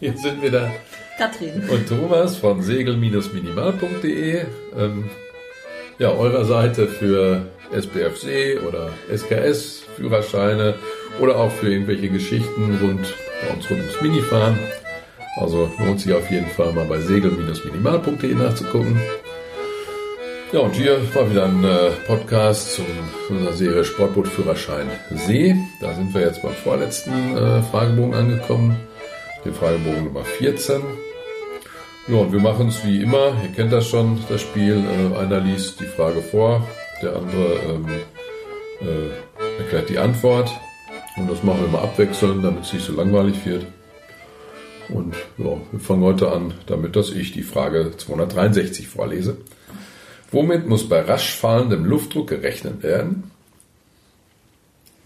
Hier sind wieder Katrin. und Thomas von segel-minimal.de. Ähm, ja, eurer Seite für SBFC oder SKS, Führerscheine oder auch für irgendwelche Geschichten rund bei uns rund ums Minifahren. Also lohnt sich auf jeden Fall mal bei segel-minimal.de nachzugucken. Ja, und hier war wieder ein äh, Podcast zu unserer Serie Sportbootführerschein See. Da sind wir jetzt beim vorletzten äh, Fragebogen angekommen, den Fragebogen Nummer 14. Ja, und wir machen es wie immer, ihr kennt das schon, das Spiel. Äh, einer liest die Frage vor, der andere ähm, äh, erklärt die Antwort. Und das machen wir immer abwechselnd, damit es nicht so langweilig wird. Und ja, wir fangen heute an, damit dass ich die Frage 263 vorlese. Womit muss bei rasch fallendem Luftdruck gerechnet werden?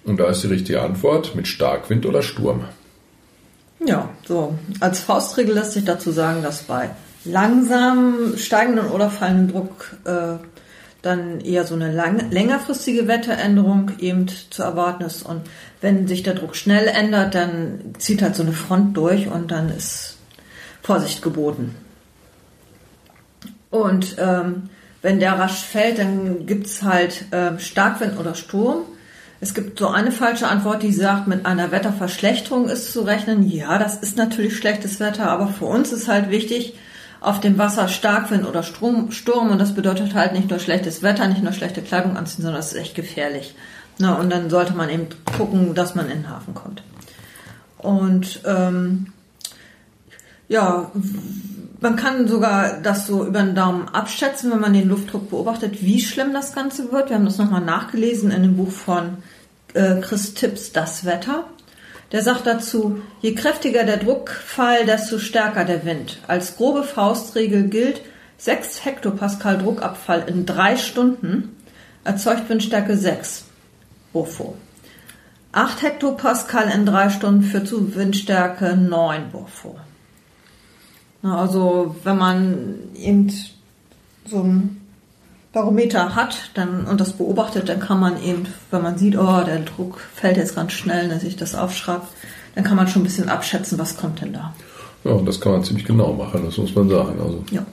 Und da ist die richtige Antwort mit Starkwind oder Sturm. Ja, so. Als Faustregel lässt sich dazu sagen, dass bei langsam steigenden oder fallenden Druck äh, dann eher so eine lang, längerfristige Wetteränderung eben zu erwarten ist. Und wenn sich der Druck schnell ändert, dann zieht halt so eine Front durch und dann ist Vorsicht geboten. Und ähm, wenn der rasch fällt, dann gibt's halt ähm, Starkwind oder Sturm. Es gibt so eine falsche Antwort, die sagt, mit einer Wetterverschlechterung ist zu rechnen. Ja, das ist natürlich schlechtes Wetter, aber für uns ist halt wichtig, auf dem Wasser Starkwind oder Strom, Sturm und das bedeutet halt nicht nur schlechtes Wetter, nicht nur schlechte Kleidung anziehen, sondern das ist echt gefährlich. Na, und dann sollte man eben gucken, dass man in den Hafen kommt. Und ähm, ja, man kann sogar das so über den Daumen abschätzen, wenn man den Luftdruck beobachtet, wie schlimm das Ganze wird. Wir haben das nochmal nachgelesen in dem Buch von äh, Chris Tipps, Das Wetter. Der sagt dazu, je kräftiger der Druckfall, desto stärker der Wind. Als grobe Faustregel gilt, 6 Hektopascal Druckabfall in drei Stunden erzeugt Windstärke 6 Wurfo. 8 Hektopascal in drei Stunden führt zu Windstärke 9 Wurfo. Also wenn man eben so ein Barometer hat dann, und das beobachtet, dann kann man eben, wenn man sieht, oh, der Druck fällt jetzt ganz schnell, dass ich das aufschreibe, dann kann man schon ein bisschen abschätzen, was kommt denn da. Ja, und das kann man ziemlich genau machen, das muss man sagen. Also ja.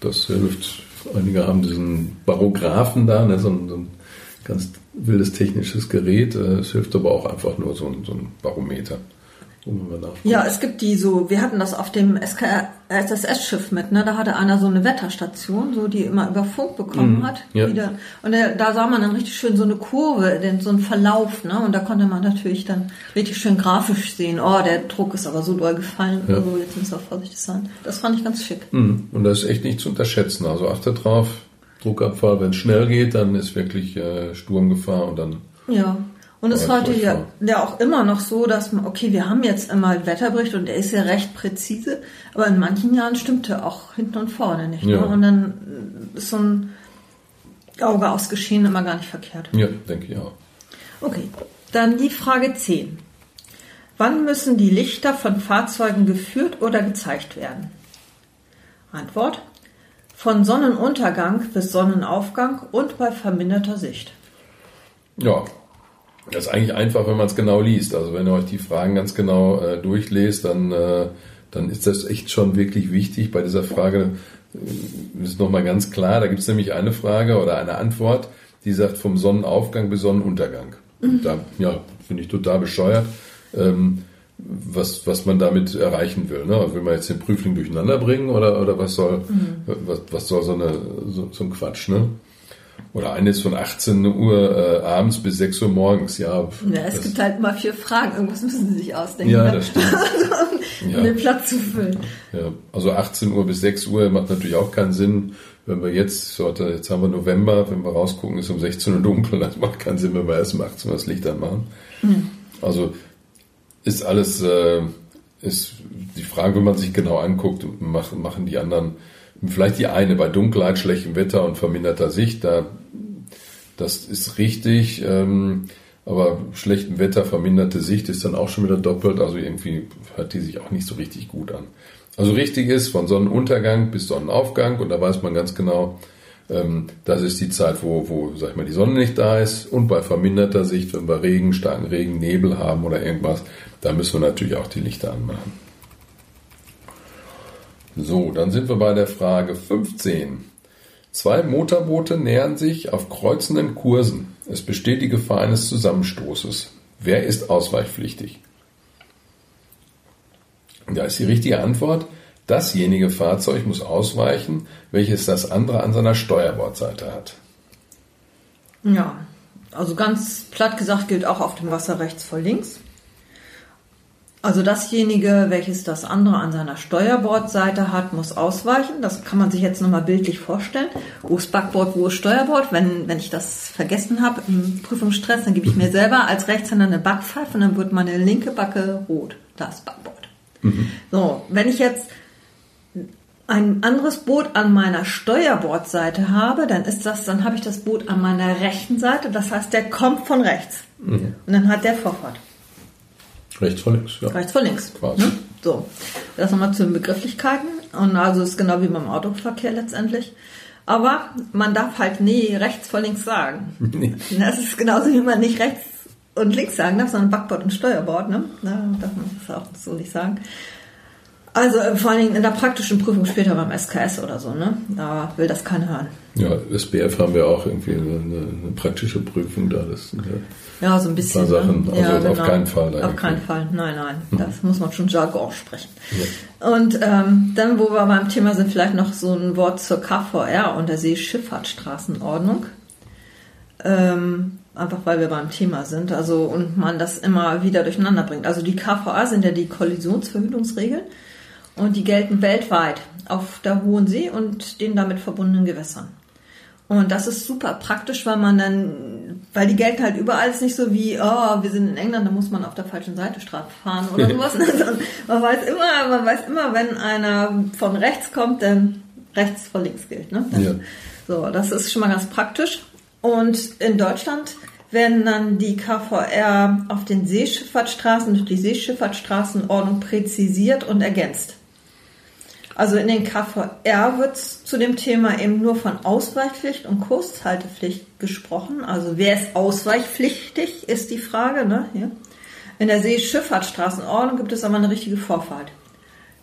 das hilft. Einige haben diesen Barographen da, ne, so, ein, so ein ganz wildes technisches Gerät. Es hilft aber auch einfach nur so ein, so ein Barometer. Ja, es gibt die so, wir hatten das auf dem SSS-Schiff mit, ne? Da hatte einer so eine Wetterstation, so die immer über Funk bekommen Mhm, hat. ja. Wieder. Und der, da sah man dann richtig schön so eine Kurve, den, so einen Verlauf, ne? Und da konnte man natürlich dann richtig schön grafisch sehen, oh, der Druck ist aber so doll gefallen, Ja. also jetzt müssen wir vorsichtig sein. Das fand ich ganz schick. Mhm. Und das ist echt nicht zu unterschätzen. Also achtet drauf, Druckabfall, wenn es schnell geht, dann ist wirklich äh, Sturmgefahr und dann Ja. Und es ist Ja, heute ja, ja auch immer noch so, dass man, okay, wir haben jetzt immer Wetterbericht und der ist ja recht präzise, aber in manchen Jahren stimmt er auch hinten und vorne nicht. Ja. Ne? Und dann ist so ein Auge aufs Geschehen immer gar nicht verkehrt. ja, denke ich auch. Okay, dann die Frage 10. Wann müssen die Lichter von Fahrzeugen geführt oder gezeigt werden? Antwort. Von Sonnenuntergang bis Sonnenaufgang und bei verminderter Sicht. Ja, das ist eigentlich einfach, wenn man es genau liest. Also wenn ihr euch die Fragen ganz genau äh, durchlest, dann, äh, dann ist das echt schon wirklich wichtig. Bei dieser Frage äh, ist nochmal ganz klar, da gibt es nämlich eine Frage oder eine Antwort, die sagt vom Sonnenaufgang bis Sonnenuntergang. Und Da ja, finde ich total bescheuert, ähm, was, was man damit erreichen will. Ne? Will man jetzt den Prüfling durcheinander bringen oder, oder was soll, was, was soll so, eine, so, so ein Quatsch, ne? Oder eines von 18 Uhr äh, abends bis 6 Uhr morgens, ja. Ja, es gibt halt immer vier Fragen. Irgendwas müssen sie sich ausdenken, Ja, ne? das stimmt. um Ja. den Platz zu füllen. ja, also 18 Uhr bis 6 Uhr macht natürlich auch keinen Sinn. Wenn wir jetzt, jetzt haben wir November, wenn wir rausgucken, ist um 16 Uhr dunkel. Das macht keinen Sinn, wenn wir erst um 18 Uhr das Licht anmachen. Also ist alles, äh, ist die Frage, wenn man sich genau anguckt, machen, machen die anderen, vielleicht die eine bei Dunkelheit, schlechtem Wetter und verminderter Sicht, da, das ist richtig, ähm, aber schlechtem Wetter, verminderte Sicht ist dann auch schon wieder doppelt, also irgendwie hört die sich auch nicht so richtig gut an. Also richtig ist von Sonnenuntergang bis Sonnenaufgang und da weiß man ganz genau, ähm, das ist die Zeit, wo, wo, sag ich mal, die Sonne nicht da ist und bei verminderter Sicht, wenn wir Regen, starken Regen, Nebel haben oder irgendwas, da müssen wir natürlich auch die Lichter anmachen. So, dann sind wir bei der Frage 15. Zwei Motorboote nähern sich auf kreuzenden Kursen. Es besteht die Gefahr eines Zusammenstoßes. Wer ist ausweichpflichtig? Da ist die richtige Antwort. Dasjenige Fahrzeug muss ausweichen, welches das andere an seiner Steuerbordseite hat. Ja, also ganz platt gesagt gilt auch auf dem Wasser rechts vor links. Also dasjenige, welches das andere an seiner Steuerbordseite hat, muss ausweichen. Das kann man sich jetzt nochmal bildlich vorstellen. Wo ist Backbord, wo ist Steuerbord? Wenn, wenn ich das vergessen habe im Prüfungsstress, dann gebe ich mir selber als Rechtshänder eine Backpfeife und dann wird meine linke Backe rot. Da ist Backbord. Mhm. So, wenn ich jetzt ein anderes Boot an meiner Steuerbordseite habe, dann ist das, dann habe ich das Boot an meiner rechten Seite. Das heißt, der kommt von rechts. Mhm. Und dann hat der Vorfahrt. Rechts vor links, ja. Rechts vor links. Quasi. Ne? So. Das nochmal zu den Begrifflichkeiten. Und also ist genau wie beim Autoverkehr letztendlich. Aber man darf halt nie rechts vor links sagen. Nee. Das ist genauso wie man nicht rechts und links sagen darf, sondern Backbord und Steuerbord, ne? Da darf man das auch so nicht sagen. Also äh, vor allen Dingen in der praktischen Prüfung später beim SKS oder so, ne? Da will das keiner hören. Ja, SBF haben wir auch irgendwie eine, eine praktische Prüfung da. Das sind ja, ja so ein bisschen. Ein paar Sachen. Ne? Also ja, genau. auf keinen Fall. Auf irgendwie. keinen Fall. Nein, nein. Hm. Das muss man schon Jargon sprechen. Ja. Und ähm, dann, wo wir beim Thema sind, vielleicht noch so ein Wort zur KVR und der Seeschifffahrtsstraßenordnung. Ähm, einfach weil wir beim Thema sind. Also und man das immer wieder durcheinander bringt. Also die KVA sind ja die Kollisionsverhütungsregeln. Und die gelten weltweit auf der Hohen See und den damit verbundenen Gewässern. Und das ist super praktisch, weil man dann, weil die gelten halt überall ist nicht so wie, oh, wir sind in England, da muss man auf der falschen Seite Strafe fahren oder sowas. man weiß immer, man weiß immer, wenn einer von rechts kommt, dann rechts vor links gilt. Ne? Das, ja. So, das ist schon mal ganz praktisch. Und in Deutschland werden dann die KVR auf den Seeschifffahrtsstraßen durch die Seeschifffahrtsstraßenordnung präzisiert und ergänzt. Also in den KVR wird zu dem Thema eben nur von Ausweichpflicht und Kurshaltepflicht gesprochen. Also wer ist ausweichpflichtig, ist die Frage. Ne? Hier. In der Seeschifffahrtsstraßenordnung gibt es aber eine richtige Vorfahrt.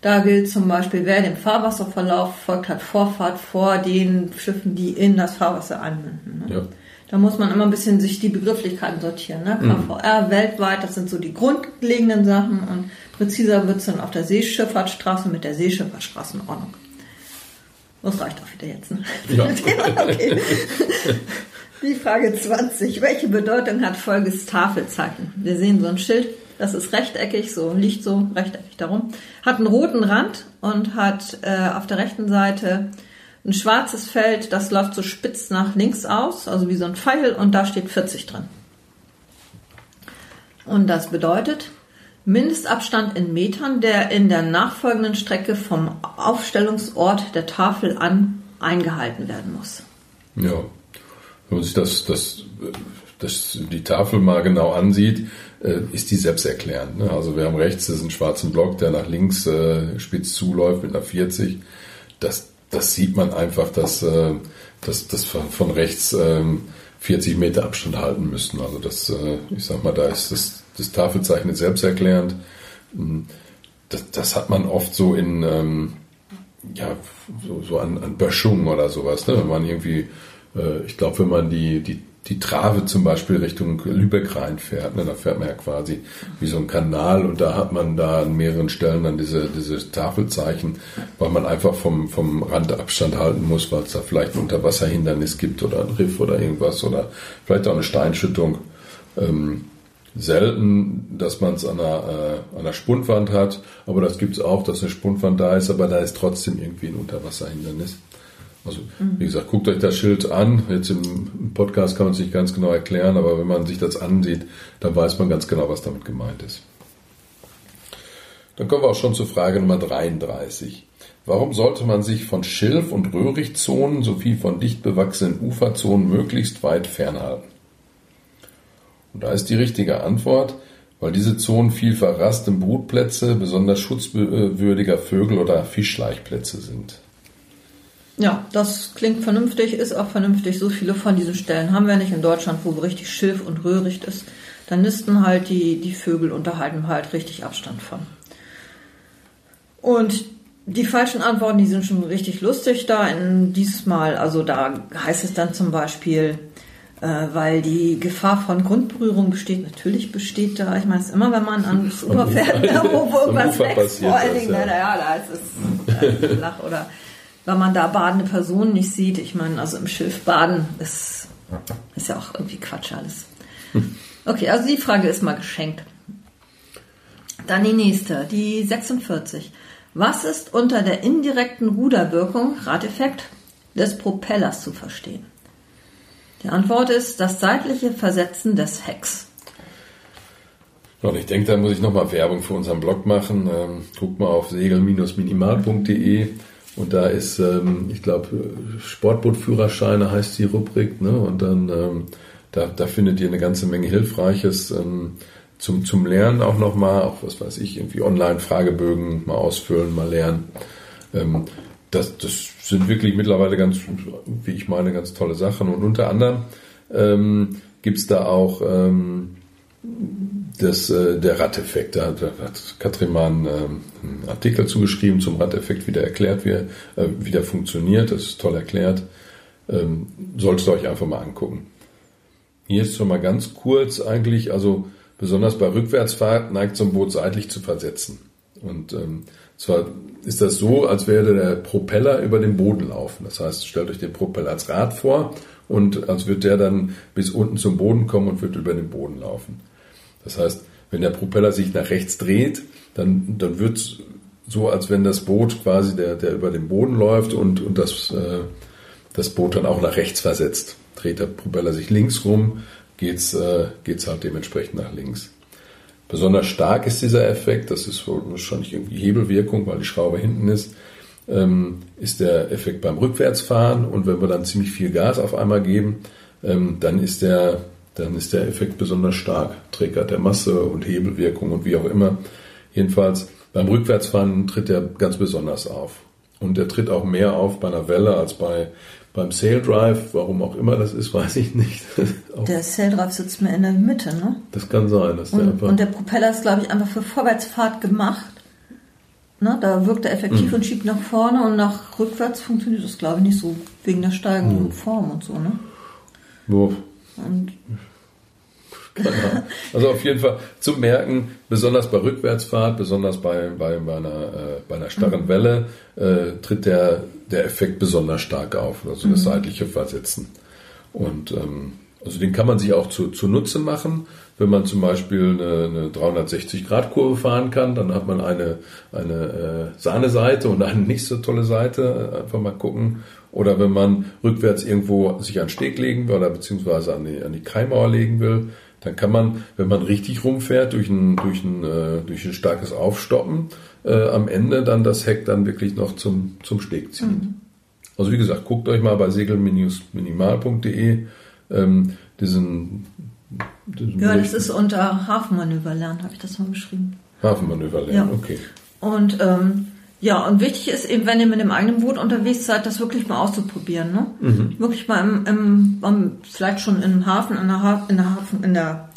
Da gilt zum Beispiel, wer dem Fahrwasserverlauf folgt, hat Vorfahrt vor den Schiffen, die in das Fahrwasser anmünden. Ne? Ja. Da muss man immer ein bisschen sich die Begrifflichkeiten sortieren. Ne? KVR mhm. weltweit, das sind so die grundlegenden Sachen und Präziser wird es dann auf der Seeschifffahrtsstraße mit der Seeschifffahrtsstraßenordnung. Das reicht auch wieder jetzt. Ne? Ja. okay. Die Frage 20. Welche Bedeutung hat folgendes Tafelzeichen? Wir sehen so ein Schild, das ist rechteckig, so liegt so rechteckig darum, hat einen roten Rand und hat äh, auf der rechten Seite ein schwarzes Feld, das läuft so spitz nach links aus, also wie so ein Pfeil, und da steht 40 drin. Und das bedeutet, Mindestabstand in Metern, der in der nachfolgenden Strecke vom Aufstellungsort der Tafel an eingehalten werden muss. Ja, wenn man sich das, das, das, die Tafel mal genau ansieht, äh, ist die selbsterklärend. Ne? Also wir haben rechts diesen schwarzen Block, der nach links äh, spitz zuläuft mit einer 40. Das, das sieht man einfach, dass, äh, dass, dass von rechts 40 ähm, Meter Abstand halten müssten. Also das, ich sag mal, da ist das das Tafelzeichen selbsterklärend. Hm, das, das hat man oft so in, ähm, ja, so, so an, an Böschungen oder sowas, ne? wenn man irgendwie, äh, ich glaube, wenn man die, die, die Trave zum Beispiel Richtung Lübeck reinfährt, ne, da fährt man ja quasi wie so ein Kanal und da hat man da an mehreren Stellen dann diese, diese Tafelzeichen, weil man einfach vom, vom Rand Abstand halten muss, weil es da vielleicht ein Unterwasserhindernis gibt oder ein Riff oder irgendwas oder vielleicht auch eine Steinschüttung. Ähm, selten, dass man es an einer, äh, an einer Spundwand hat, aber das gibt es auch, dass eine Spundwand da ist, aber da ist trotzdem irgendwie ein Unterwasserhindernis. Also mhm. wie gesagt, guckt euch das Schild an. Jetzt im Podcast kann man es nicht ganz genau erklären, aber wenn man sich das ansieht, dann weiß man ganz genau, was damit gemeint ist. Dann kommen wir auch schon zur Frage Nummer 33. Warum sollte man sich von Schilf- und Röhrichtzonen sowie von dicht bewachsenen Uferzonen möglichst weit fernhalten? Und da ist die richtige Antwort, weil diese Zonen viel verrasste Brutplätze besonders schutzwürdiger Vögel oder Fischleichplätze sind. Ja, das klingt vernünftig, ist auch vernünftig. So viele von diesen Stellen haben wir nicht in Deutschland, wo richtig Schilf und Röhricht ist. Da nisten halt die, die Vögel und da halten halt richtig Abstand von. Und die falschen Antworten, die sind schon richtig lustig da in dieses Mal. Also da heißt es dann zum Beispiel, äh, weil die Gefahr von Grundberührung besteht, natürlich besteht da. Ich meine, es ist immer, wenn man an das Ufer fährt, ne, wo, irgendwas wächst, vor allen Dingen, ja, ja da ist es äh, Lach oder wenn man da badende Personen nicht sieht. Ich meine, also im Schilf baden ist, ist ja auch irgendwie Quatsch alles. Okay, also die Frage ist mal geschenkt. Dann die nächste, die 46. Was ist unter der indirekten Ruderwirkung, Radeffekt, des Propellers zu verstehen? Die Antwort ist das seitliche Versetzen des Hecks. Und ich denke, da muss ich nochmal Werbung für unseren Blog machen. Ähm, guckt mal auf segel-minimal.de und da ist, ähm, ich glaube, Sportbootführerscheine heißt die Rubrik. Ne? Und dann ähm, da, da findet ihr eine ganze Menge Hilfreiches. Ähm, zum, zum Lernen auch nochmal, auch was weiß ich, irgendwie Online-Fragebögen mal ausfüllen, mal lernen. Ähm, das, das sind wirklich mittlerweile ganz, wie ich meine, ganz tolle Sachen. Und unter anderem ähm, gibt da auch ähm, das, äh, der Radeffekt. Da, da hat Katrin mal einen, ähm, einen Artikel zugeschrieben zum Radeffekt, wie der erklärt, wie, äh, wie der funktioniert. Das ist toll erklärt. Ähm, solltet ihr euch einfach mal angucken. Hier ist schon mal ganz kurz eigentlich, also besonders bei Rückwärtsfahrt neigt so ein Boot seitlich zu versetzen. Und ähm, zwar ist das so, als würde der Propeller über den Boden laufen. Das heißt, stellt euch den Propeller als Rad vor und als würde der dann bis unten zum Boden kommen und wird über den Boden laufen. Das heißt, wenn der Propeller sich nach rechts dreht, dann, dann wird es so, als wenn das Boot quasi der, der über den Boden läuft und, und das, äh, das Boot dann auch nach rechts versetzt. Dreht der Propeller sich links rum, geht's äh, halt dementsprechend nach links. Besonders stark ist dieser Effekt, das ist wahrscheinlich irgendwie Hebelwirkung, weil die Schraube hinten ist, ähm, ist der Effekt beim Rückwärtsfahren und wenn wir dann ziemlich viel Gas auf einmal geben, ähm, dann ist der dann ist der Effekt besonders stark. Trägert der Masse und Hebelwirkung und wie auch immer. Jedenfalls beim Rückwärtsfahren tritt er ganz besonders auf. Und er tritt auch mehr auf bei einer Welle als bei, beim Sail Drive, warum auch immer das ist, weiß ich nicht. der Sail Drive sitzt mir in der Mitte, ne? Das kann sein. Dass und, der und der Propeller ist, glaube ich, einfach für Vorwärtsfahrt gemacht. Ne? Da wirkt er effektiv mhm. und schiebt nach vorne und nach rückwärts funktioniert das, glaube ich, nicht so wegen der steigenden mhm. Form und so, ne? Wo? Und also auf jeden Fall zu merken, besonders bei Rückwärtsfahrt, besonders bei, bei, bei, einer, äh, bei einer starren mhm. Welle, äh, tritt der, der Effekt besonders stark auf, also das mhm. seitliche Versetzen. Und ähm, also den kann man sich auch zu, zunutze machen. Wenn man zum Beispiel eine, eine 360-Grad-Kurve fahren kann, dann hat man eine, eine äh, Sahneseite und eine nicht so tolle Seite. Einfach mal gucken. Oder wenn man rückwärts irgendwo sich an den Steg legen will oder beziehungsweise an die, an die Keimauer legen will, dann kann man, wenn man richtig rumfährt, durch ein, durch ein, äh, durch ein starkes Aufstoppen, äh, am Ende dann das Heck dann wirklich noch zum, zum Steg ziehen. Mhm. Also wie gesagt, guckt euch mal bei segel-minimal.de ähm, diesen, diesen Ja, das ist unter Hafenmanöver lernen, habe ich das mal beschrieben. Hafenmanöver lernen, ja. okay. Und ähm, ja, und wichtig ist eben, wenn ihr mit dem eigenen Boot unterwegs seid, das wirklich mal auszuprobieren. Ne? Mhm. Wirklich mal im, im, im, vielleicht schon im Hafen, in der, ha in der Hafen, in der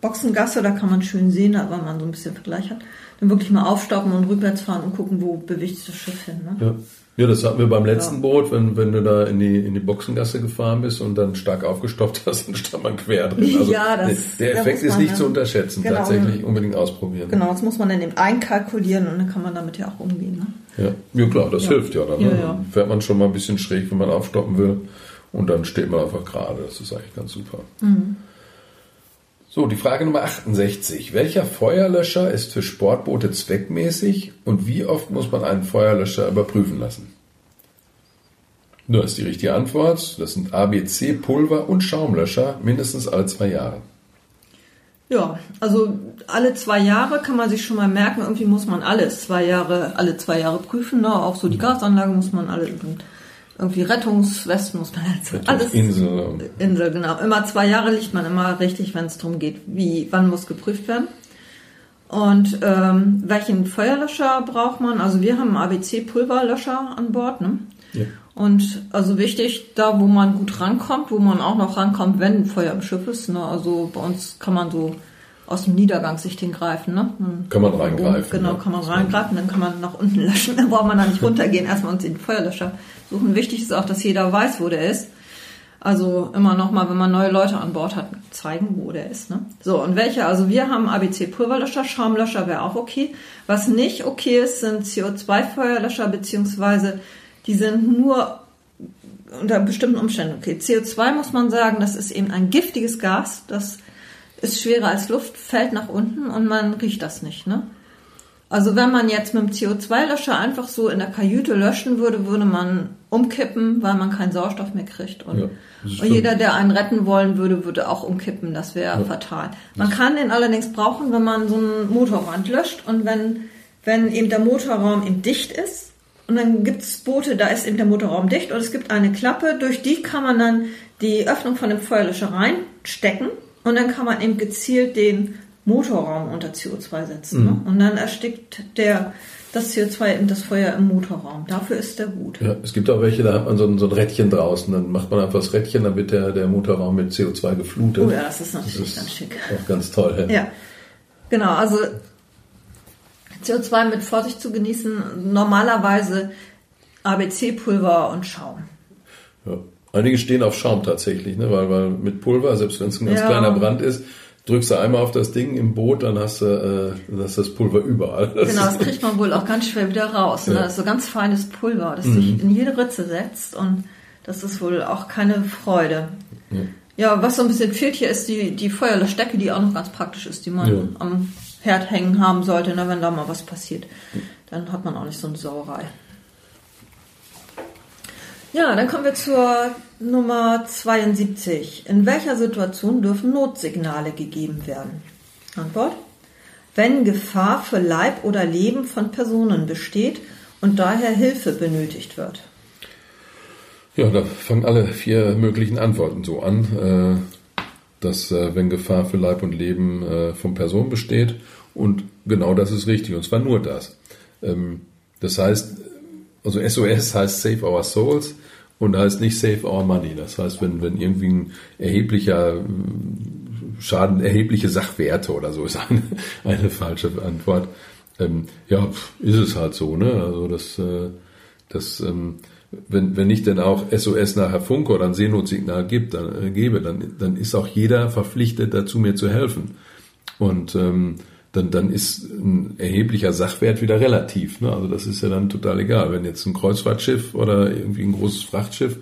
Boxengasse, da kann man schön sehen, weil man so ein bisschen Vergleich hat. Dann wirklich mal aufstoppen und rückwärts fahren und gucken, wo bewegt sich das Schiff hin. Ne? Ja. Ja, das hatten wir beim letzten ja. Boot, wenn, wenn du da in die, in die Boxengasse gefahren bist und dann stark aufgestoppt hast, dann stand man quer drin. Also ja, das, der Effekt ist nicht dann, zu unterschätzen, genau, tatsächlich unbedingt ausprobieren. Genau, das muss man dann eben einkalkulieren und dann kann man damit ja auch umgehen. Ne? Ja. ja, klar, das ja. hilft ja dann. Ne? Ja, Fährt man schon mal ein bisschen schräg, wenn man aufstoppen will und dann steht man einfach gerade. Das ist eigentlich ganz super. Mhm. So, die Frage Nummer 68. Welcher Feuerlöscher ist für Sportboote zweckmäßig und wie oft muss man einen Feuerlöscher überprüfen lassen? Das ist die richtige Antwort. Das sind ABC, Pulver und Schaumlöscher mindestens alle zwei Jahre. Ja, also alle zwei Jahre kann man sich schon mal merken, irgendwie muss man alles zwei Jahre, alle zwei Jahre prüfen. Ne? Auch so die Gasanlage muss man alle irgendwie Rettungswesten muss man halt alles. Insel. Insel, genau. Immer zwei Jahre liegt man immer richtig, wenn es darum geht, wie, wann muss geprüft werden. Und ähm, welchen Feuerlöscher braucht man? Also wir haben ABC-Pulverlöscher an Bord. Ne? Ja. Und also wichtig, da wo man gut rankommt, wo man auch noch rankommt, wenn Feuer im Schiff ist. Ne? Also bei uns kann man so aus dem Niedergang sich den greifen. Ne? Kann man reingreifen. Genau, ja. kann man reingreifen, dann kann man nach unten löschen. Dann braucht man da nicht runtergehen, erstmal uns den Feuerlöscher suchen. Wichtig ist auch, dass jeder weiß, wo der ist. Also immer noch mal, wenn man neue Leute an Bord hat, zeigen, wo der ist. Ne? So, und welche? Also wir haben ABC Pulverlöscher, Schaumlöscher wäre auch okay. Was nicht okay ist, sind CO2-Feuerlöscher, beziehungsweise die sind nur unter bestimmten Umständen okay. CO2 muss man sagen, das ist eben ein giftiges Gas, das ist schwerer als Luft, fällt nach unten und man riecht das nicht. Ne? Also wenn man jetzt mit dem CO2-Löscher einfach so in der Kajüte löschen würde, würde man umkippen, weil man keinen Sauerstoff mehr kriegt. Und, ja, und jeder, der einen retten wollen würde, würde auch umkippen. Das wäre ja. fatal. Man kann den allerdings brauchen, wenn man so einen Motorrand löscht und wenn, wenn eben der Motorraum eben dicht ist. Und dann gibt es Boote, da ist eben der Motorraum dicht und es gibt eine Klappe, durch die kann man dann die Öffnung von dem Feuerlöscher reinstecken und dann kann man eben gezielt den Motorraum unter CO2 setzen. Ne? Mhm. Ne? Und dann erstickt der das CO2 eben das Feuer im Motorraum. Dafür ist der gut. Ja, es gibt auch welche, da hat man so ein, so ein Rädchen draußen. Dann macht man einfach das Rädchen, dann wird der, der Motorraum mit CO2 geflutet. Oh ja, das ist natürlich das ist ganz schick. Auch ganz toll. Ja. ja, genau. Also CO2 mit Vorsicht zu genießen. Normalerweise ABC-Pulver und Schaum. Ja. Einige stehen auf Schaum tatsächlich, ne? weil, weil mit Pulver, selbst wenn es ein ganz ja. kleiner Brand ist, drückst du einmal auf das Ding im Boot, dann hast du, äh, dann hast du das Pulver überall. Das genau, das kriegt man wohl auch ganz schwer wieder raus. Ne? Ja. Das ist so ganz feines Pulver, das mhm. sich in jede Ritze setzt und das ist wohl auch keine Freude. Ja. ja, was so ein bisschen fehlt hier ist die, die Feuerlöschdecke, die auch noch ganz praktisch ist, die man ja. am Herd hängen haben sollte, ne, wenn da mal was passiert. Dann hat man auch nicht so eine Sauerei. Ja, dann kommen wir zur Nummer 72. In welcher Situation dürfen Notsignale gegeben werden? Antwort. Wenn Gefahr für Leib oder Leben von Personen besteht und daher Hilfe benötigt wird. Ja, da fangen alle vier möglichen Antworten so an, äh, dass äh, wenn Gefahr für Leib und Leben äh, von Personen besteht und genau das ist richtig und zwar nur das. Ähm, das heißt, also SOS heißt Save Our Souls und da heißt nicht Save Our Money. Das heißt, wenn, wenn irgendwie ein erheblicher Schaden, erhebliche Sachwerte oder so ist eine, eine falsche Antwort. Ähm, ja, ist es halt so, ne? Also das, äh, das ähm, wenn, wenn ich denn auch SOS nachher Funke oder ein Seenotsignal gibt, dann, äh, gebe, dann, dann ist auch jeder verpflichtet dazu, mir zu helfen. Und ähm, dann, dann ist ein erheblicher Sachwert wieder relativ. Ne? Also das ist ja dann total egal. Wenn jetzt ein Kreuzfahrtschiff oder irgendwie ein großes Frachtschiff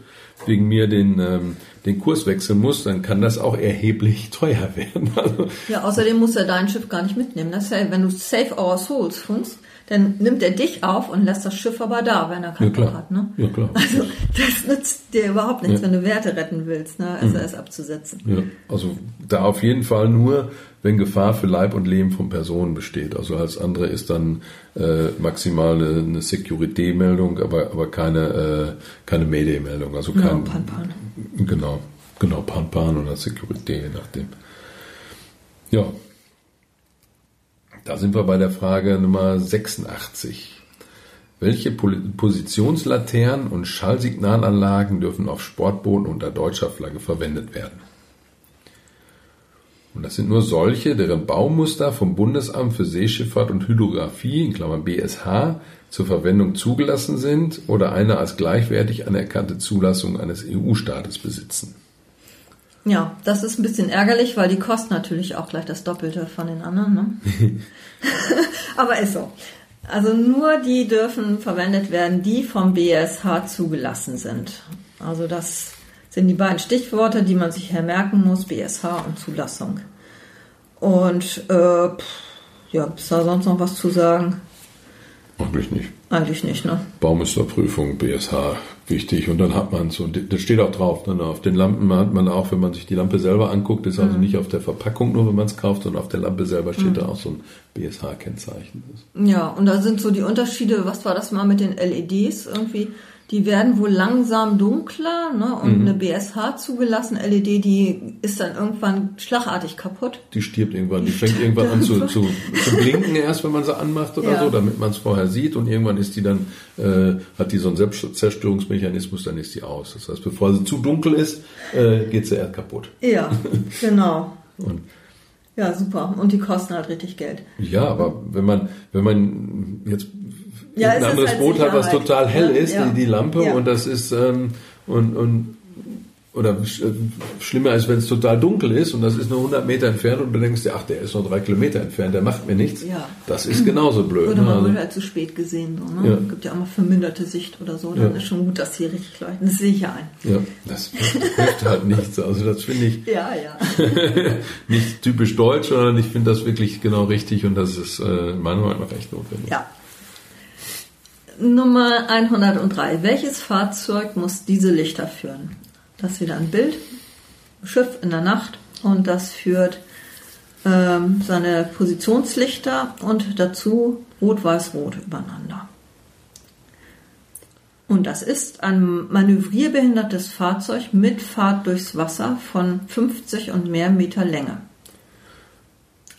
wegen mir den, ähm, den Kurs wechseln muss, dann kann das auch erheblich teuer werden. Also, ja, außerdem muss er dein Schiff gar nicht mitnehmen. Das ja, wenn du Save Our Souls funkst, dann nimmt er dich auf und lässt das Schiff aber da, wenn er keinen ja, Bock hat. Ne? Ja, klar. Also das nützt dir überhaupt nichts, ja. wenn du Werte retten willst, ne? also mhm. es abzusetzen. Ja, also da auf jeden Fall nur, wenn Gefahr für Leib und Leben von Personen besteht. Also als andere ist dann äh, maximal eine, eine Security-Meldung, aber, aber keine, äh, keine Mayday-Meldung. Also kein, no, Pan -Pan. Genau, genau, Pan Pan oder Security, je nachdem. Ja, da sind wir bei der Frage Nummer 86. Welche Positionslaternen und Schallsignalanlagen dürfen auf Sportbooten unter deutscher Flagge verwendet werden? Und das sind nur solche, deren Baumuster vom Bundesamt für Seeschifffahrt und Hydrographie, in Klammern BSH, zur Verwendung zugelassen sind oder eine als gleichwertig anerkannte Zulassung eines EU-Staates besitzen. Ja, das ist ein bisschen ärgerlich, weil die kosten natürlich auch gleich das Doppelte von den anderen. Ne? Aber ist so. Also nur die dürfen verwendet werden, die vom BSH zugelassen sind. Also das sind die beiden Stichworte, die man sich hermerken muss, BSH und Zulassung. Und äh, ja, ist da sonst noch was zu sagen? Eigentlich nicht. Eigentlich nicht, ne? Baumusterprüfung, BSH, wichtig. Und dann hat man es. Und das steht auch drauf. Ne? Auf den Lampen hat man auch, wenn man sich die Lampe selber anguckt, ist also mhm. nicht auf der Verpackung nur, wenn man es kauft, sondern auf der Lampe selber steht mhm. da auch so ein BSH-Kennzeichen. Ja, und da sind so die Unterschiede, was war das mal mit den LEDs irgendwie? Die werden wohl langsam dunkler ne? und mhm. eine BSH zugelassen LED, die ist dann irgendwann schlagartig kaputt. Die stirbt irgendwann, die, fängt irgendwann an zu, zu, zu, blinken erst, wenn man sie anmacht oder ja. so, damit man es vorher sieht und irgendwann ist die dann, äh, hat die so einen Selbstzerstörungsmechanismus, dann ist die aus. Das heißt, bevor sie zu dunkel ist, äh, geht sie erst kaputt. Ja, genau. und Ja, super. Und die kosten halt richtig Geld. Ja, aber wenn man, wenn man jetzt Ja, ein anderes halt Boot hat, was total hell Ja, ist, ja. die, die Lampe, und das ist, ähm, und, und, oder äh, schlimmer ist, wenn es total dunkel ist und das ist nur 100 Meter entfernt und du denkst dir, ach, der ist nur drei Kilometer entfernt, der macht mir nichts. Ja. Das ist genauso blöd. Ne? man Also- wohl halt zu spät gesehen. So, ne? Ja. Gibt ja auch mal verminderte Sicht oder so. Dann Ja. ist schon gut, dass die richtig leuchten. Das sehe ich ja ein. Ja, das hilft halt nichts. Also das finde ich Ja, ja. nicht typisch deutsch, sondern ich finde das wirklich genau richtig und das ist äh, meiner Meinung nach echt notwendig. Ja. Nummer 103. Welches Fahrzeug muss diese Lichter führen? Das ist wieder ein Bild. Schiff in der Nacht und das führt ähm, seine Positionslichter und dazu Rot-Weiß-Rot übereinander. Und das ist ein manövrierbehindertes Fahrzeug mit Fahrt durchs Wasser von 50 und mehr Meter Länge.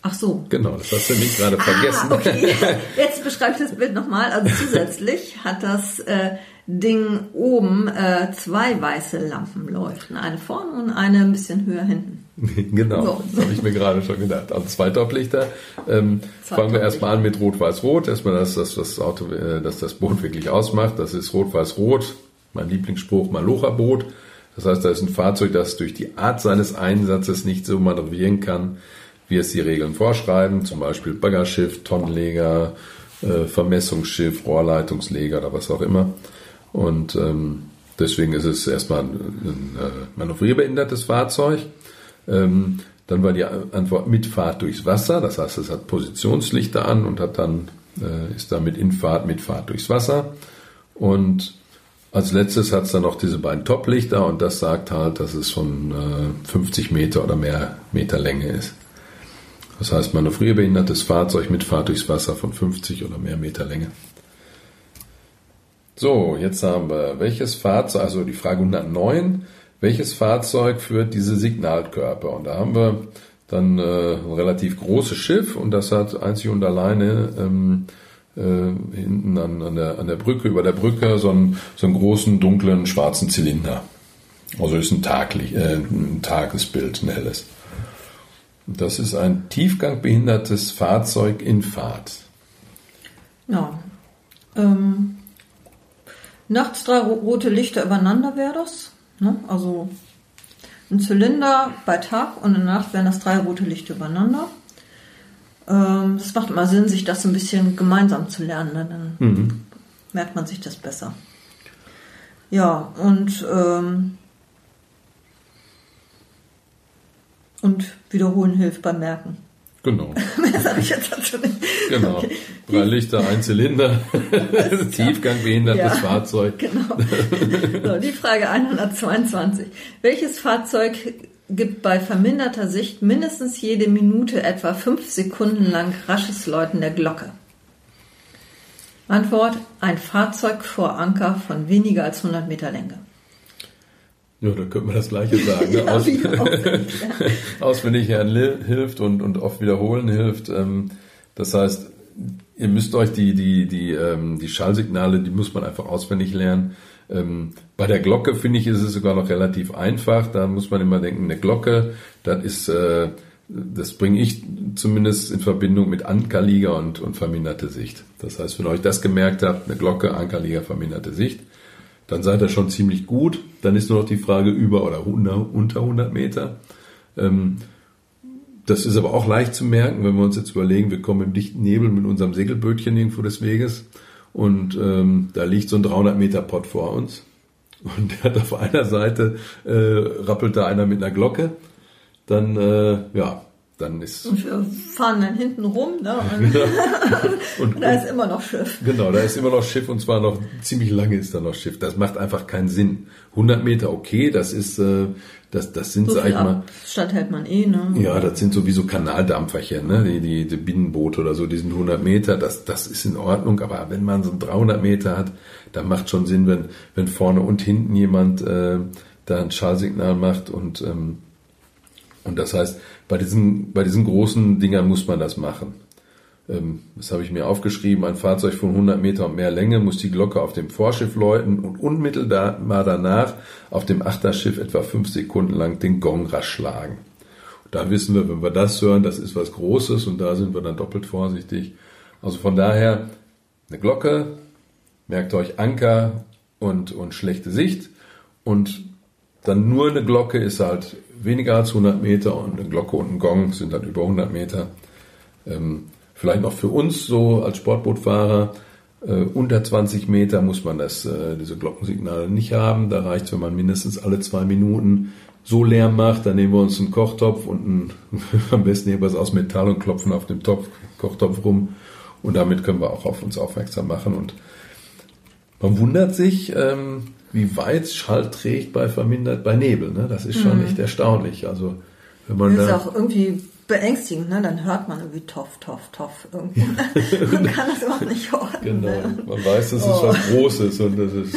Ach so, Genau, das hast du nicht gerade vergessen. Ah, okay. Jetzt beschreibe ich das Bild nochmal. Also zusätzlich hat das äh, Ding oben äh, zwei weiße Lampen leuchten. Eine vorne und eine ein bisschen höher hinten. genau, So. das habe ich mir gerade schon gedacht. Also zwei Toplichter. Ähm, Zwei fangen wir erstmal an mit Rot-Weiß-Rot. Erstmal, dass das, das Auto, äh, dass das Boot wirklich ausmacht. Das ist Rot-Weiß-Rot. Mein Lieblingsspruch, Malocha-Boot. Das heißt, da ist ein Fahrzeug, das durch die Art seines Einsatzes nicht so manövrieren kann, wie es die Regeln vorschreiben. Zum Beispiel Baggerschiff, Tonnenleger, äh, Vermessungsschiff, Rohrleitungsleger oder was auch immer. Und ähm, deswegen ist es erstmal ein, ein äh, manövrierbehindertes Fahrzeug. Ähm, dann war die Antwort Mitfahrt durchs Wasser, das heißt, es hat Positionslichter an und hat dann äh, ist damit in Fahrt mit Fahrt durchs Wasser. Und als letztes hat es dann noch diese beiden Toplichter und das sagt halt, dass es von äh, 50 Meter oder mehr Meter Länge ist. Das heißt, manövrierbehindertes Fahrzeug mit Fahrt durchs Wasser von 50 oder mehr Meter Länge. So, jetzt haben wir, welches Fahrzeug, also die Frage 109, welches Fahrzeug führt diese Signalkörper? Und da haben wir dann äh, ein relativ großes Schiff und das hat einzig und alleine ähm, äh, hinten an, an, der, an der Brücke, über der Brücke, so einen, so einen großen, dunklen, schwarzen Zylinder. Also ist ein, Tagli äh, ein Tagesbild, ein helles. Das ist ein tiefgangbehindertes Fahrzeug in Fahrt. Ja. Ähm, nachts drei ro- rote Lichter übereinander wäre das. Ne? Also ein Zylinder bei Tag und in der Nacht wären das drei rote Lichter übereinander. Ähm, Es macht immer Sinn, sich das ein bisschen gemeinsam zu lernen. ne? Dann merkt man sich das besser. Ja, und, ähm, und wiederholen hilft beim Merken. Genau. Mehr sage ich jetzt dazu nicht. Genau. Okay. Drei Lichter, ein Zylinder, tiefgangbehindertes Ja. Fahrzeug. Genau. So, die Frage 122. Welches Fahrzeug gibt bei verminderter Sicht mindestens jede Minute etwa fünf Sekunden lang rasches Läuten der Glocke? Antwort: Ein Fahrzeug vor Anker von weniger als 100 Meter Länge. Ja, da könnte man das Gleiche sagen. Ne? Aus, auswendig, lernen hilft und, und oft wiederholen hilft. Ähm, Das heißt, ihr müsst euch die, die, die, ähm, die Schallsignale, die muss man einfach auswendig lernen. Ähm, Bei der Glocke finde ich, ist es sogar noch relativ einfach. Da muss man immer denken, eine Glocke, das ist, äh, das bringe ich zumindest in Verbindung mit Ankerliga und, und verminderte Sicht. Das heißt, wenn ihr euch das gemerkt habt, eine Glocke, Ankerliga, verminderte Sicht, dann seid ihr schon ziemlich gut. Dann ist nur noch die Frage über oder unter unter 100 Meter. Ähm, das ist aber auch leicht zu merken, wenn wir uns jetzt überlegen, wir kommen im dichten Nebel mit unserem Segelbötchen irgendwo des Weges und ähm, da liegt so ein 300 Meter Pott vor uns und der hat auf einer Seite äh, rappelt da einer mit einer Glocke, dann äh, ja, dann ist Und wir fahren dann hinten rum, ne? Und und, da ist immer noch Schiff. Genau, da ist immer noch Schiff und zwar noch ziemlich lange ist da noch Schiff. Das macht einfach keinen Sinn. 100 Meter okay, das ist, äh, das, das sind, So sag ich mal, Abstand hält man eh, ne? ja, das sind sowieso Kanaldampferchen, ne? die, die, die Binnenboote oder so, die sind 100 Meter, das, das ist in Ordnung, aber wenn man so 300 Meter hat, dann macht schon Sinn, wenn, wenn vorne und hinten jemand äh, da ein Schallsignal macht und, ähm, und das heißt, bei diesen, bei diesen großen Dingern muss man das machen. Ähm, das habe ich mir aufgeschrieben. Ein Fahrzeug von 100 Meter und mehr Länge muss die Glocke auf dem Vorschiff läuten und unmittelbar danach auf dem Achterschiff etwa fünf Sekunden lang den Gong rasch schlagen. Da wissen wir, wenn wir das hören, das ist was Großes und da sind wir dann doppelt vorsichtig. Also von daher eine Glocke, merkt euch Anker und, und schlechte Sicht und dann nur eine Glocke ist halt weniger als 100 Meter und eine Glocke und ein Gong sind dann über 100 Meter. Ähm, vielleicht noch für uns so als Sportbootfahrer, äh, unter 20 Meter muss man das, äh, diese Glockensignale nicht haben. Da reicht, wenn man mindestens alle zwei Minuten so Lärm macht, dann nehmen wir uns einen Kochtopf und einen, am besten es aus Metall und klopfen auf dem Topf, Kochtopf rum. Und damit können wir auch auf uns aufmerksam machen. Und man wundert sich, ähm, wie weit Schall trägt bei vermindert bei Nebel. Ne? Das ist schon mhm. echt erstaunlich. Also wenn man das ist da, auch irgendwie beängstigend, ne? Dann hört man irgendwie toff, toff, toff irgendwie. man kann das überhaupt nicht hören. Genau. Man weiß, dass oh. es was Großes und das ist,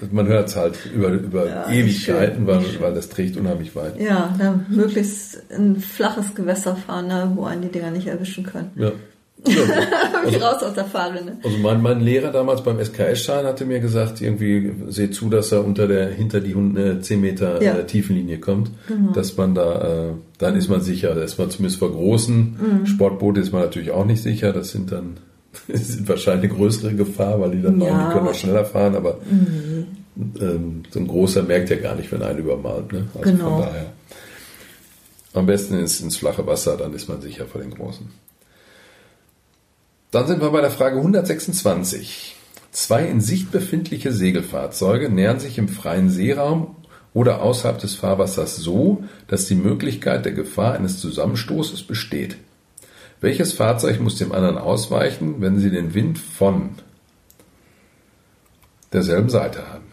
ist man hört es halt über, über ja, Ewigkeiten, weil, weil das trägt unheimlich weit. Ja, dann möglichst ein flaches Gewässer fahren, ne? wo einen die Dinger nicht erwischen können. Ja. Ja, also, raus aus der Fahrrinne. Also mein, mein Lehrer damals beim SKS-Schein hatte mir gesagt, irgendwie seht zu, dass er unter der hinter die 10 Meter ja. äh, Tiefenlinie kommt, genau. dass man da, äh, dann ist man sicher. Da ist man zumindest vor großen mhm. Sportboote ist man natürlich auch nicht sicher. Das sind dann sind wahrscheinlich eine größere Gefahr, weil die dann ja. auch, die können auch schneller fahren, aber mhm. ähm, so ein großer merkt ja gar nicht, wenn einen übermalt. Ne? Also genau. von daher. Am besten ins, ins flache Wasser, dann ist man sicher vor den großen. Dann sind wir bei der Frage 126. Zwei in Sicht befindliche Segelfahrzeuge nähern sich im freien Seeraum oder außerhalb des Fahrwassers so, dass die Möglichkeit der Gefahr eines Zusammenstoßes besteht. Welches Fahrzeug muss dem anderen ausweichen, wenn sie den Wind von derselben Seite haben?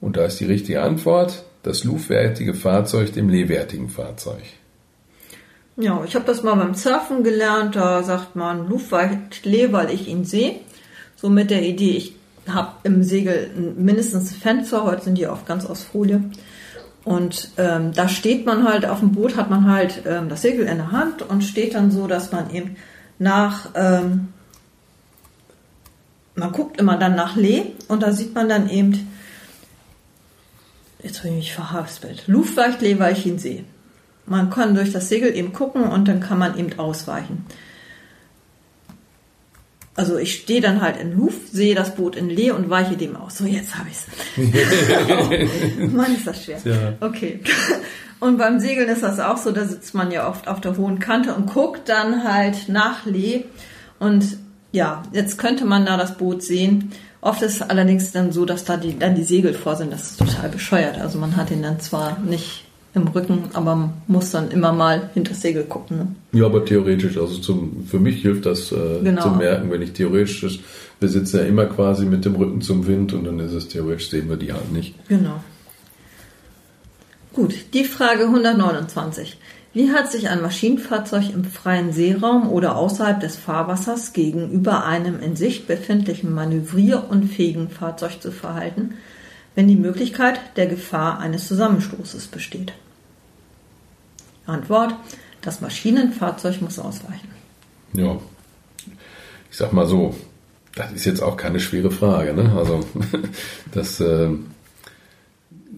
Und da ist die richtige Antwort das luftwertige Fahrzeug dem lehwertigen Fahrzeug. Ja, ich habe das mal beim Surfen gelernt. Da sagt man Luftweitleh, weil ich ihn sehe. So mit der Idee, ich habe im Segel mindestens Fenster. Heute sind die oft ganz aus Folie. Und ähm, da steht man halt auf dem Boot, hat man halt ähm, das Segel in der Hand und steht dann so, dass man eben nach ähm, man guckt immer dann nach Lee und da sieht man dann eben, jetzt habe ich mich verhaspelt, Luftweichlee, weil ich ihn sehe. Man kann durch das Segel eben gucken und dann kann man eben ausweichen. Also ich stehe dann halt in Huf, sehe das Boot in Lee und weiche dem aus. So, jetzt habe ich es. Mann, ist das schwer. Ja. Okay. Und beim Segeln ist das auch so, da sitzt man ja oft auf der hohen Kante und guckt dann halt nach Lee. Und ja, jetzt könnte man da das Boot sehen. Oft ist es allerdings dann so, dass da die, dann die Segel vor sind. Das ist total bescheuert. Also man hat ihn dann zwar nicht im Rücken, aber man muss dann immer mal hinter das Segel gucken. Ne? Ja, aber theoretisch, also zum, für mich hilft das äh, genau. zu merken, wenn ich theoretisch, wir sitzen ja immer quasi mit dem Rücken zum Wind und dann ist es theoretisch, sehen wir die halt nicht. Genau. Gut, die Frage 129. Wie hat sich ein Maschinenfahrzeug im freien Seeraum oder außerhalb des Fahrwassers gegenüber einem in Sicht befindlichen manövrierunfähigen Fahrzeug zu verhalten, wenn die Möglichkeit der Gefahr eines Zusammenstoßes besteht? Antwort, das Maschinenfahrzeug muss ausweichen. Ja, ich sag mal so, das ist jetzt auch keine schwere Frage. Ne? Also das äh,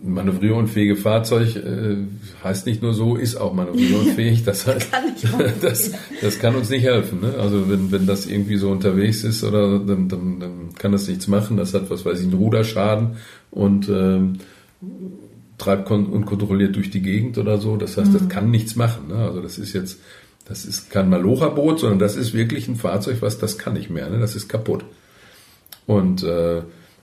manövrierunfähige Fahrzeug äh, heißt nicht nur so, ist auch manövrierunfähig. Das, heißt, das, das kann uns nicht helfen. Ne? Also wenn, wenn das irgendwie so unterwegs ist, oder dann, dann, dann kann das nichts machen. Das hat, was weiß ich, einen Ruderschaden und ähm, treibt kon unkontrolliert durch die Gegend oder so. Das heißt, mhm. das kann nichts machen. Ne? Also das ist jetzt, das ist kein Malocha-Boot, sondern das ist wirklich ein Fahrzeug, was das kann nicht mehr. Ne? Das ist kaputt. Und äh,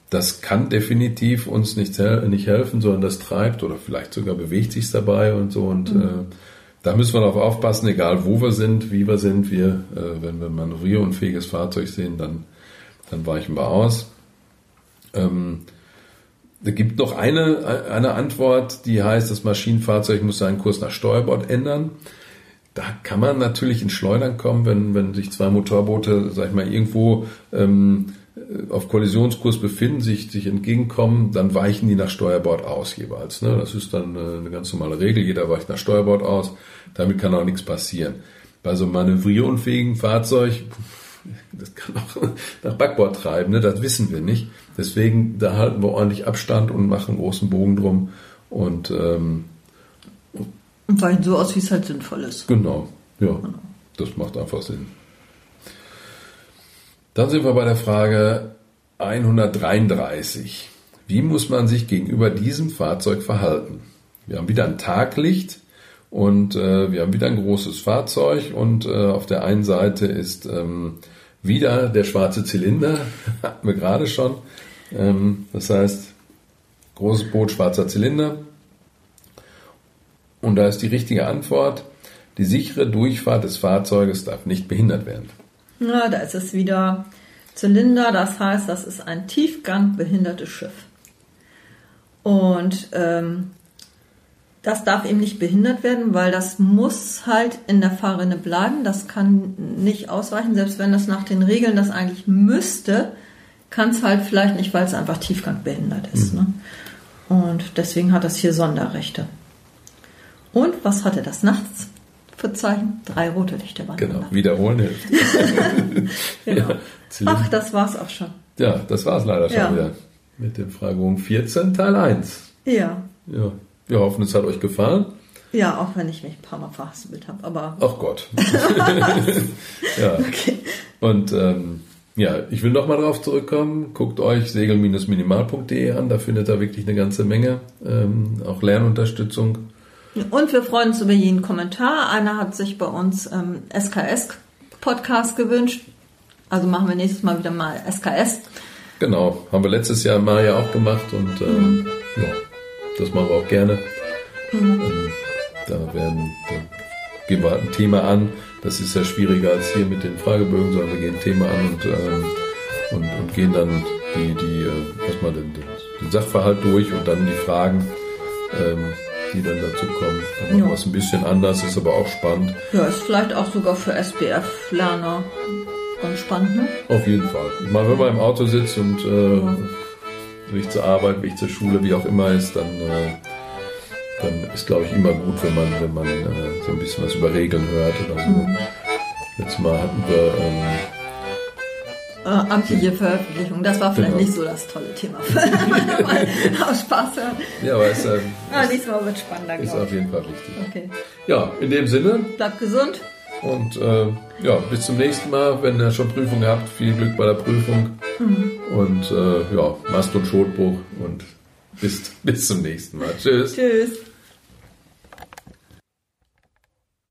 das kann definitiv uns nicht, nicht helfen, sondern das treibt oder vielleicht sogar bewegt sich dabei und so. Und mhm. äh, da müssen wir darauf aufpassen, egal wo wir sind, wie wir sind. Wir, äh, wenn wir ein manövrierunfähiges Fahrzeug sehen, dann, dann weichen wir aus. Ähm, da gibt noch eine, eine Antwort, die heißt, das Maschinenfahrzeug muss seinen Kurs nach Steuerbord ändern. Da kann man natürlich in Schleudern kommen, wenn, wenn sich zwei Motorboote, sag ich mal, irgendwo ähm, auf Kollisionskurs befinden, sich, sich entgegenkommen, dann weichen die nach Steuerbord aus jeweils. Ne? Das ist dann äh, eine ganz normale Regel. Jeder weicht nach Steuerbord aus. Damit kann auch nichts passieren. Bei so einem manövrierunfähigen Fahrzeug, das kann auch nach Backbord treiben, ne? das wissen wir nicht. Deswegen, da halten wir ordentlich Abstand und machen großen Bogen drum und ähm, Und weichen so aus, wie es halt sinnvoll ist. Genau, ja, das macht einfach Sinn. Dann sind wir bei der Frage 133. Wie muss man sich gegenüber diesem Fahrzeug verhalten? Wir haben wieder ein Taglicht und äh, wir haben wieder ein großes Fahrzeug und äh, auf der einen Seite ist ähm, wieder der schwarze Zylinder, hatten wir gerade schon. Ähm, das heißt, großes Boot, schwarzer Zylinder. Und da ist die richtige Antwort, die sichere Durchfahrt des Fahrzeuges darf nicht behindert werden. Na, da ist es wieder Zylinder, das heißt, das ist ein tiefgangbehindertes Schiff. Und ähm, das darf eben nicht behindert werden, weil das muss halt in der Fahrrinne bleiben. Das kann nicht ausweichen, selbst wenn das nach den Regeln das eigentlich müsste, kann es halt vielleicht nicht, weil es einfach tiefgangbehindert ist. Mhm. Ne? Und deswegen hat das hier Sonderrechte. Und was hatte das nachts für Zeichen? Drei rote Lichter waren. Genau, wiederholen hilft. genau. ja, Ach, das war's auch schon. Ja, das war's leider schon ja. wieder. Mit dem Fragebogen 14, Teil 1. Ja. Ja. Wir hoffen, es hat euch gefallen. Ja, auch wenn ich mich ein paar Mal verhaspelt habe, aber. Ach Gott. ja. Okay. Und ähm, ja, ich will nochmal drauf zurückkommen. Guckt euch segel-minimal.de an, da findet ihr wirklich eine ganze Menge, ähm, auch Lernunterstützung. Und wir freuen uns über jeden Kommentar. Einer hat sich bei uns ähm, SKS-Podcast gewünscht. Also machen wir nächstes Mal wieder mal SKS. Genau, haben wir letztes Jahr mal ja auch gemacht und äh, mhm. ja, das machen wir auch gerne. Mhm. Ähm, da werden, da gehen wir ein Thema an. Das ist ja schwieriger als hier mit den Fragebögen, sondern wir gehen ein Thema an und, ähm, und, und, gehen dann die, die äh, erstmal den, den, Sachverhalt durch und dann die Fragen, ähm, die dann dazu kommen. Wir es ein bisschen anders, ist aber auch spannend. Ja, ist vielleicht auch sogar für SBF-Lerner ganz spannend, ne? Auf jeden Fall. Mal wenn man im Auto sitzt und äh, ja. Weg zur Arbeit, Weg zur Schule, wie auch immer ist, dann, äh, dann ist, glaube ich, immer gut, wenn man, wenn man äh, so ein bisschen was über Regeln hört oder so. Mhm. Letztes Mal hatten wir ähm, äh, amtliche Veröffentlichung. Das war vielleicht genau. nicht so das tolle Thema. Aus Spaß hören. Ja, aber es ähm, ah, nächstes Mal wird spannender. Ist auf jeden Fall wichtig. Okay. Ja, in dem Sinne. Bleibt gesund. Und äh, ja, bis zum nächsten Mal. Wenn ihr schon Prüfung habt, viel Glück bei der Prüfung. Mhm. Und äh, ja, Mast- und Schotbruch und bis, bis zum nächsten Mal. Tschüss. Tschüss.